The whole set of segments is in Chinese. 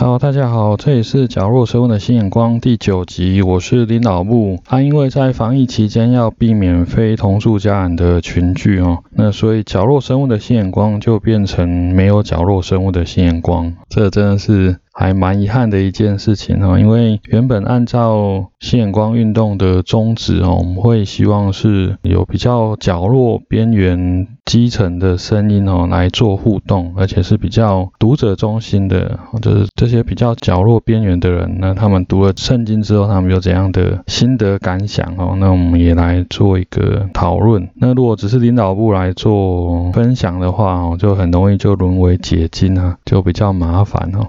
好，大家好，这里是角落生物的新眼光第九集，我是林老木。啊，因为在防疫期间要避免非同住家人的群聚哦，那所以角落生物的新眼光就变成没有角落生物的新眼光，这真的是。还蛮遗憾的一件事情哦，因为原本按照新眼光运动的宗旨哦，我们会希望是有比较角落边缘基层的声音哦来做互动，而且是比较读者中心的，就是这些比较角落边缘的人，那他们读了圣经之后，他们有怎样的心得感想哦？那我们也来做一个讨论。那如果只是领导部来做分享的话哦，就很容易就沦为解经啊，就比较麻烦哦。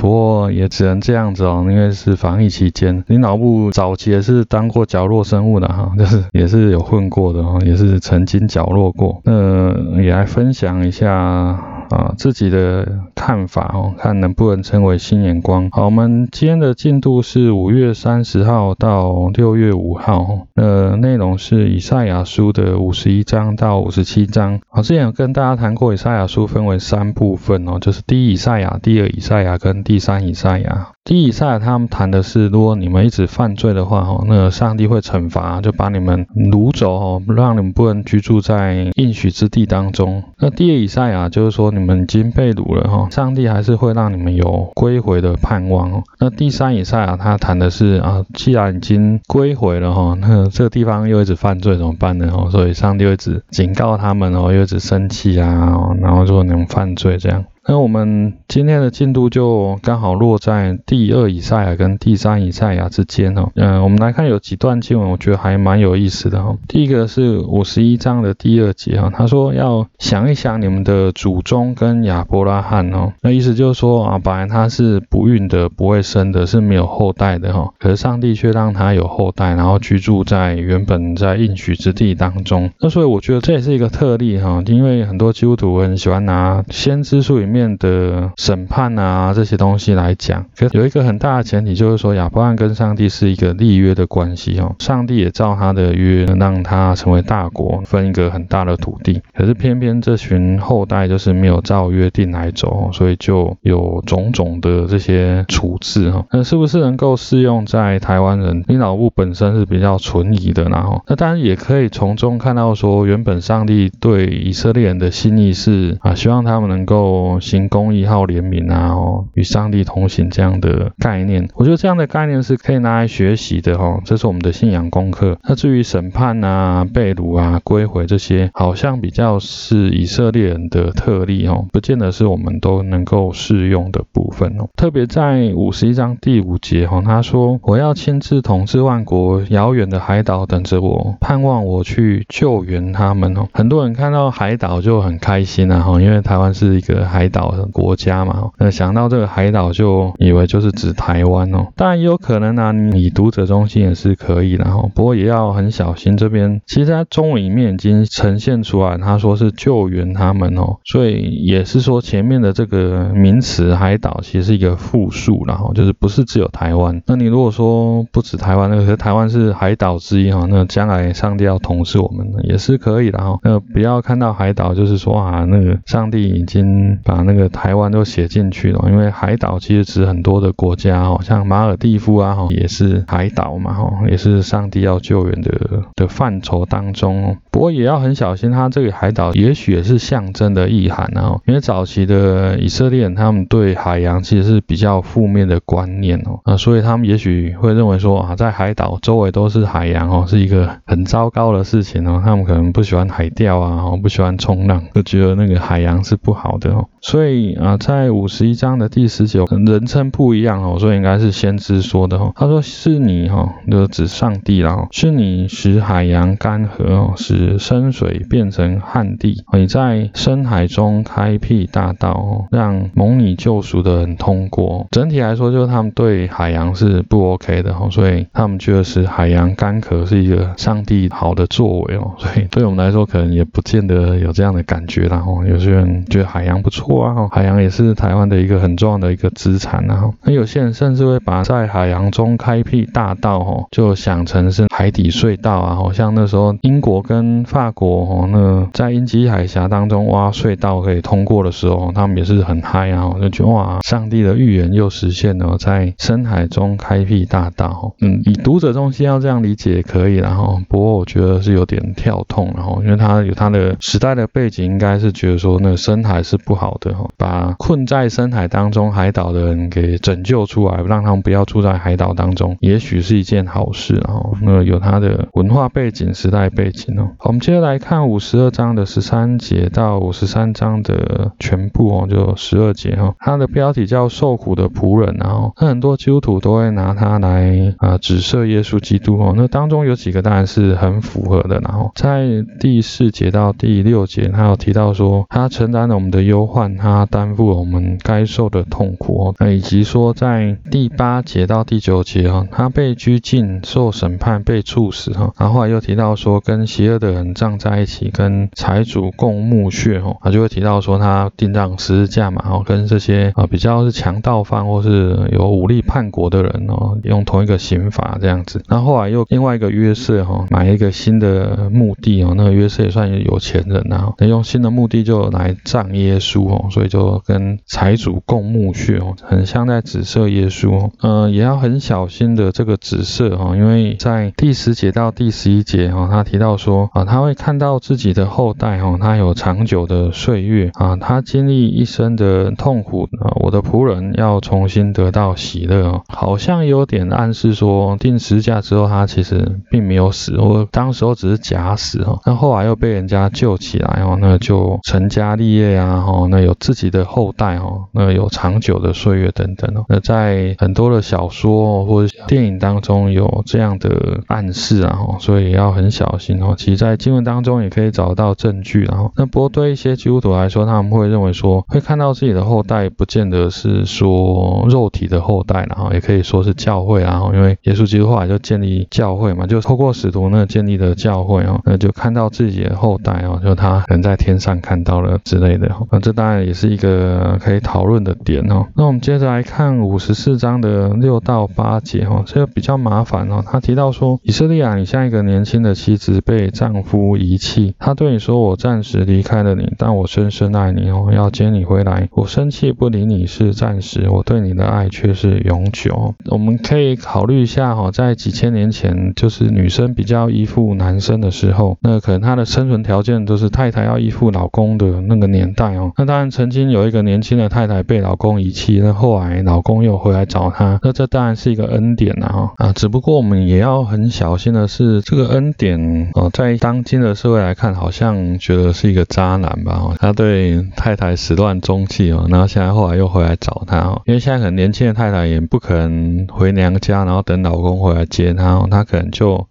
不过也只能这样子哦，因为是防疫期间。你脑部早期也是当过角落生物的哈，就是也是有混过的哈，也是曾经角落过。那也来分享一下。啊，自己的看法哦，看能不能成为新眼光。好，我们今天的进度是五月三十号到六月五号，呃，内容是以赛亚书的五十一章到五十七章。好，之前有跟大家谈过，以赛亚书分为三部分哦，就是第一以赛亚、第二以赛亚跟第三以赛亚。第一以赛亚他们谈的是，如果你们一直犯罪的话，哦，那上帝会惩罚，就把你们掳走，哦，让你们不能居住在应许之地当中。那第二以赛亚就是说，你你们已经被掳了，哈，上帝还是会让你们有归回的盼望。哦。那第三以赛啊他谈的是，啊，既然已经归回了，哈，那这个地方又一直犯罪怎么办呢？哦，所以上帝又一直警告他们，哦，又一直生气啊，然后说你们犯罪这样。那我们今天的进度就刚好落在第二以赛亚跟第三以赛亚之间哦。嗯，我们来看有几段经文，我觉得还蛮有意思的哈。第一个是五十一章的第二节哈，他说要想一想你们的祖宗跟亚伯拉罕哦。那意思就是说啊，本来他是不孕的，不会生的，是没有后代的哈。可是上帝却让他有后代，然后居住在原本在应许之地当中。那所以我觉得这也是一个特例哈，因为很多基督徒很喜欢拿先知书里面。面的审判啊这些东西来讲，有一个很大的前提，就是说亚伯拉罕跟上帝是一个立约的关系哦，上帝也照他的约让他成为大国，分一个很大的土地。可是偏偏这群后代就是没有照约定来走，所以就有种种的这些处置哈。那是不是能够适用在台湾人？因老部本身是比较存疑的，然后那当然也可以从中看到说，原本上帝对以色列人的心意是啊，希望他们能够。行公义、好怜悯啊，哦，与上帝同行这样的概念，我觉得这样的概念是可以拿来学习的，哦，这是我们的信仰功课。那至于审判啊、被掳啊、归回这些，好像比较是以色列人的特例，哦，不见得是我们都能够适用的部分哦。特别在五十一章第五节，哦，他说：“我要亲自统治万国，遥远的海岛等着我，盼望我去救援他们。”哦，很多人看到海岛就很开心啊，哈，因为台湾是一个海岛。的国家嘛，那想到这个海岛就以为就是指台湾哦，当然也有可能啊，你读者中心也是可以的哈，不过也要很小心。这边其实它中文里面已经呈现出来，他说是救援他们哦，所以也是说前面的这个名词海岛其实是一个复数，然后就是不是只有台湾。那你如果说不止台湾，那个台湾是海岛之一哈，那将来上帝要统治我们也是可以的哈。那不要看到海岛就是说啊，那个上帝已经把那个台湾都写进去了，因为海岛其实指很多的国家哦，像马尔蒂夫啊，也是海岛嘛，哈，也是上帝要救援的的范畴当中。不过也要很小心，它这个海岛也许也是象征的意涵啊，因为早期的以色列人他们对海洋其实是比较负面的观念哦，啊，所以他们也许会认为说啊，在海岛周围都是海洋哦，是一个很糟糕的事情哦，他们可能不喜欢海钓啊，哦，不喜欢冲浪，就觉得那个海洋是不好的哦，所以。啊，在五十一章的第十九，人称不一样哦，所以应该是先知说的哦。他说是你哈，就指上帝啦，是你使海洋干涸哦，使深水变成旱地，你在深海中开辟大道哦，让蒙你救赎的人通过。整体来说，就是他们对海洋是不 OK 的哈，所以他们觉得是海洋干涸是一个上帝好的作为哦，所以对我们来说可能也不见得有这样的感觉啦。哦，有些人觉得海洋不错。错啊，海洋也是台湾的一个很重要的一个资产啊。那有些人甚至会把在海洋中开辟大道哦，就想成是海底隧道啊，好像那时候英国跟法国哦，那在英吉利海峡当中挖隧道可以通过的时候，他们也是很嗨啊，就觉得哇，上帝的预言又实现了，在深海中开辟大道。嗯，以读者中心要这样理解也可以，然后不过我觉得是有点跳痛，然后因为他有他的时代的背景，应该是觉得说那深海是不好的哈，把困在深海当中海岛的人给拯救出来，让他们不要住在海岛当中，也许是一件好事，哦那有他的文化背景、时代背景哦。我们接着来看五十二章的十三节到五十三章的全部哦，就十二节哈，它的标题叫受苦的仆人，然后那很多基督徒都会拿它来啊指涉耶稣基督哦，那当中有几个当然是很符合的，然后在第四节到第六节，他有提到说他承担了我们的忧患，他担负我们该受的痛苦哦，那以及说在第八节到第九节哈，他被拘禁、受审判、被处死哈，然后后来又提到说跟邪恶的人葬在一起，跟财主共墓穴哦，他就会提到说他钉上十字架嘛，哦，跟这些啊比较是强盗犯或是有武力叛国的人哦，用同一个刑罚这样子，然后后来又另外一个约瑟哈，买一个新的墓地哦，那个约瑟也算有钱人啊，那用新的墓地就来葬耶稣哦，所以就跟财主共墓穴哦，很像在紫色耶稣哦，嗯，也要很小心的这个紫色哈，因为在第十节到第十一节哈，他提到说啊，他会看到自己的后代哈，他有长久的岁月啊，他经历一生的痛苦啊，我的仆人要重新得到喜乐哦，好像有点暗示说定十架之后他其实并没有死，或当时候只是假死哈，那后来又被人家救起来哦，那就成家立业啊哈，那有有自己的后代哦，那有长久的岁月等等哦，那在很多的小说或者电影当中有这样的暗示啊哈，所以要很小心哦。其实，在经文当中也可以找到证据，然后那不过对一些基督徒来说，他们会认为说会看到自己的后代，不见得是说肉体的后代，然后也可以说是教会，然后因为耶稣基督后来就建立教会嘛，就透过使徒那建立的教会哦，那就看到自己的后代哦，就他人在天上看到了之类的，那这当然也是一个可以讨论的点哦。那我们接着来看五十四章的六到八节哈，这个比较麻烦哦。他提到说，以色列啊，你像一个年轻的妻子被丈夫遗弃，他对你说，我暂时离开了你，但我深深爱你哦，要接你回来。我生气不理你是暂时，我对你的爱却是永久。我们可以考虑一下哈，在几千年前，就是女生比较依附男生的时候，那可能她的生存条件都是太太要依附老公的那个年代哦。那当然，曾经有一个年轻的太太被老公遗弃，那后来老公又回来找她，那这当然是一个恩典呐哈啊。只不过我们也要很小心的是，这个恩典哦，在当今的社会来看，好像觉得是一个渣男吧？他对太太始乱终弃哦，然后现在后来又回来找她哦，因为现在很年轻的太太也不可能回娘家，然后等老公回来接她哦，她可能就。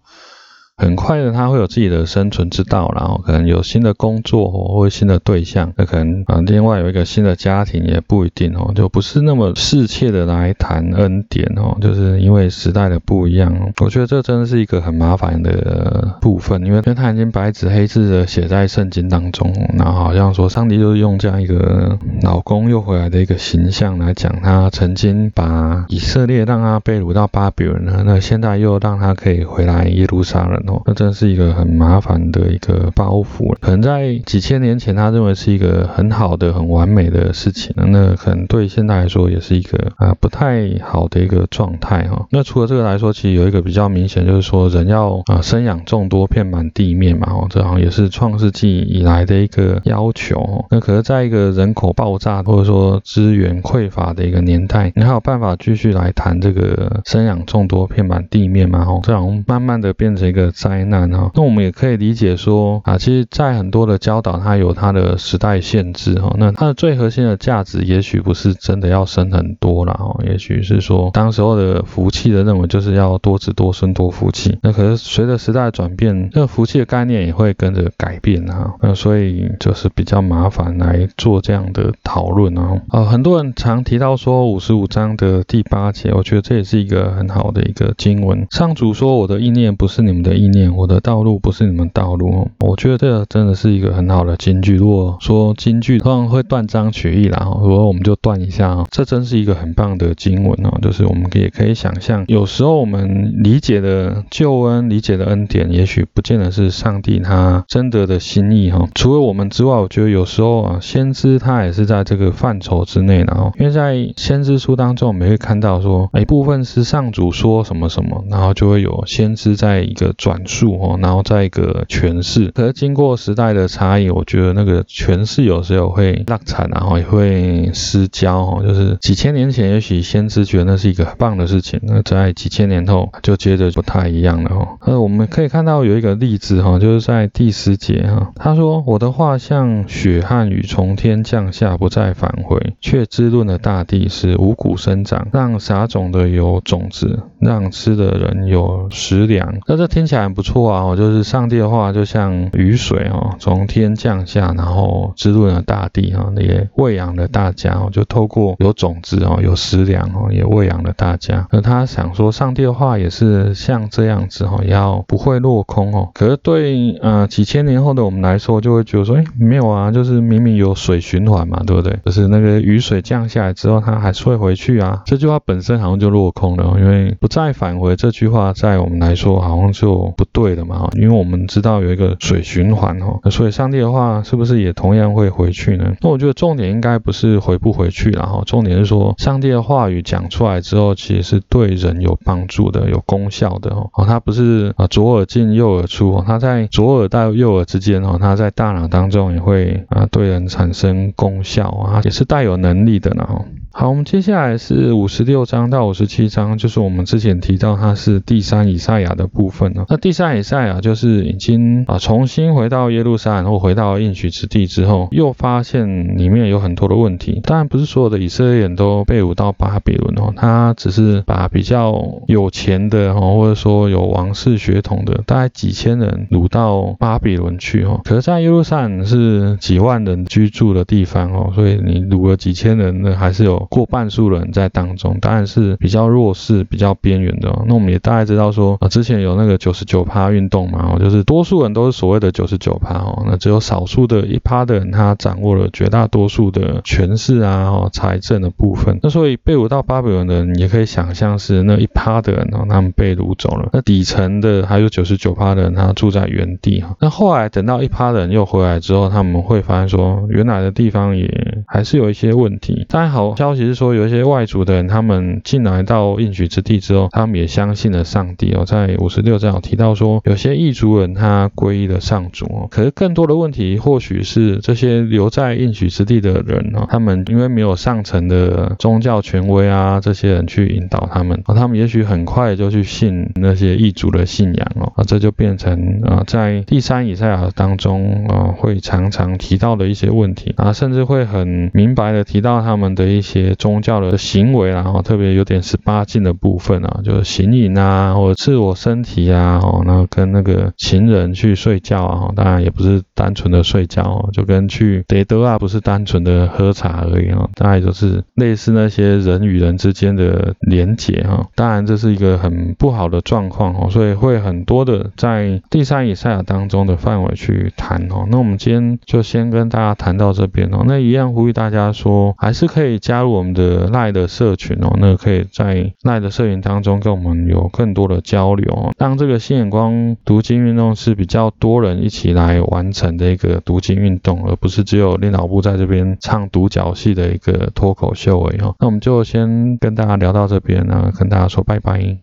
很快的，他会有自己的生存之道，然后可能有新的工作或新的对象，那可能啊，另外有一个新的家庭也不一定哦，就不是那么适切的来谈恩典哦，就是因为时代的不一样。我觉得这真的是一个很麻烦的部分，因为他已经白纸黑字的写在圣经当中，然后好像说上帝就是用这样一个老公又回来的一个形象来讲，他曾经把以色列让他被掳到巴比伦了那现在又让他可以回来耶路撒冷。那真是一个很麻烦的一个包袱可能在几千年前，他认为是一个很好的、很完美的事情，那可能对现在来说也是一个啊不太好的一个状态哈。那除了这个来说，其实有一个比较明显，就是说人要啊生养众多，遍满地面嘛，哦，这好像也是创世纪以来的一个要求。那可是在一个人口爆炸或者说资源匮乏的一个年代，你还有办法继续来谈这个生养众多、遍满地面吗？哦，这好像慢慢的变成一个。灾难哈，那我们也可以理解说啊，其实，在很多的教导，它有它的时代限制哈。那它的最核心的价值，也许不是真的要生很多了哈，也许是说，当时候的福气的认为就是要多子多孙多福气。那可是随着时代的转变，这个福气的概念也会跟着改变哈。那所以就是比较麻烦来做这样的讨论啊。呃，很多人常提到说五十五章的第八节，我觉得这也是一个很好的一个经文。上主说：“我的意念不是你们的意。”念，我的道路不是你们道路。我觉得这真的是一个很好的金句。如果说金句通常会断章取义啦，如果我们就断一下啊，这真是一个很棒的经文哦。就是我们也可以想象，有时候我们理解的救恩、理解的恩典，也许不见得是上帝他真得的心意哈。除了我们之外，我觉得有时候啊，先知他也是在这个范畴之内的哦。因为在先知书当中，我们会看到说，一部分是上主说什么什么，然后就会有先知在一个转述哦，然后再一个诠释。可是经过时代的差异，我觉得那个诠释有时候会落惨，然后也会失焦哦。就是几千年前，也许先知觉得那是一个很棒的事情，那在几千年后就接着不太一样了哦。那我们可以看到有一个例子哈，就是在第十节哈，他说：“我的话像雪和雨从天降下，不再返回，却滋润了大地，使五谷生长，让撒种的有种子，让吃的人有食粮。”那这听起来很不错啊，就是上帝的话就像雨水哦，从天降下，然后滋润了大地哈，也喂养了大家哦，就透过有种子哦，有食粮哦，也喂养了大家。那他想说，上帝的话也是像这样子哈，要不会落空哦。可是对呃几千年后的我们来说，就会觉得说，哎，没有啊，就是明明有水循环嘛，对不对？就是那个雨水降下来之后，它还是会回去啊。这句话本身好像就落空了，因为不再返回这句话，在我们来说好像就不对的嘛。因为我们知道有一个水循环哦，所以上帝的话是不是也同样会回去呢？那我觉得重点应该不是回不回去了哈，重点是说上帝的话语讲出来之后，其实是对人有帮助的、有功效的哦。哦，它不是啊左耳进右耳出，它在左耳到右耳之间哦，它在大脑当中也会啊对人产生功效啊，也是带有能力的呢。好，我们接下来是五十六章到五十七章，就是我们之前提到它是第三以赛亚的部分呢。那第三以赛亚就是已经啊重新回到耶路撒冷或回到应许之地之后，又发现里面有很多的问题。当然不是所有的以色列人都被掳到巴比伦哦，他只是把比较有钱的哦，或者说有王室血统的，大概几千人掳到巴比伦去哦。可是，在耶路撒冷是几万人居住的地方哦，所以你掳了几千人，呢还是有。过半数人在当中，当然是比较弱势、比较边缘的。那我们也大概知道说，啊，之前有那个九十九趴运动嘛，哦，就是多数人都是所谓的九十九趴哦，那只有少数的一趴的人，他掌握了绝大多数的权势啊，哦，财政的部分。那所以被掳到巴比伦的人，也可以想象是那一趴的人哦，他们被掳走了。那底层的还有九十九趴的人，他住在原地哈。那后来等到一趴的人又回来之后，他们会发现说，原来的地方也还是有一些问题。当然好。消息是说，有一些外族的人，他们进来到应许之地之后，他们也相信了上帝哦。在五十六章有提到说，有些异族人他皈依了上主哦。可是更多的问题，或许是这些留在应许之地的人哦，他们因为没有上层的宗教权威啊，这些人去引导他们，他们也许很快就去信那些异族的信仰哦。啊，这就变成啊，在第三以赛亚当中啊，会常常提到的一些问题啊，甚至会很明白的提到他们的一些。些宗教的行为然后特别有点十八禁的部分啊，就是行淫啊，或者自我身体啊，哦，那跟那个情人去睡觉啊，当然也不是单纯的睡觉，就跟去德德啊，不是单纯的喝茶而已啊，大概就是类似那些人与人之间的连结哈，当然这是一个很不好的状况哦，所以会很多的在第三以赛亚当中的范围去谈哦，那我们今天就先跟大家谈到这边哦，那一样呼吁大家说，还是可以加入。我们的赖的社群哦，那可以在赖的社群当中跟我们有更多的交流哦，让这个新眼光读经运动是比较多人一起来完成的一个读经运动，而不是只有练脑部在这边唱独角戏的一个脱口秀而已哦。那我们就先跟大家聊到这边呢，跟大家说拜拜。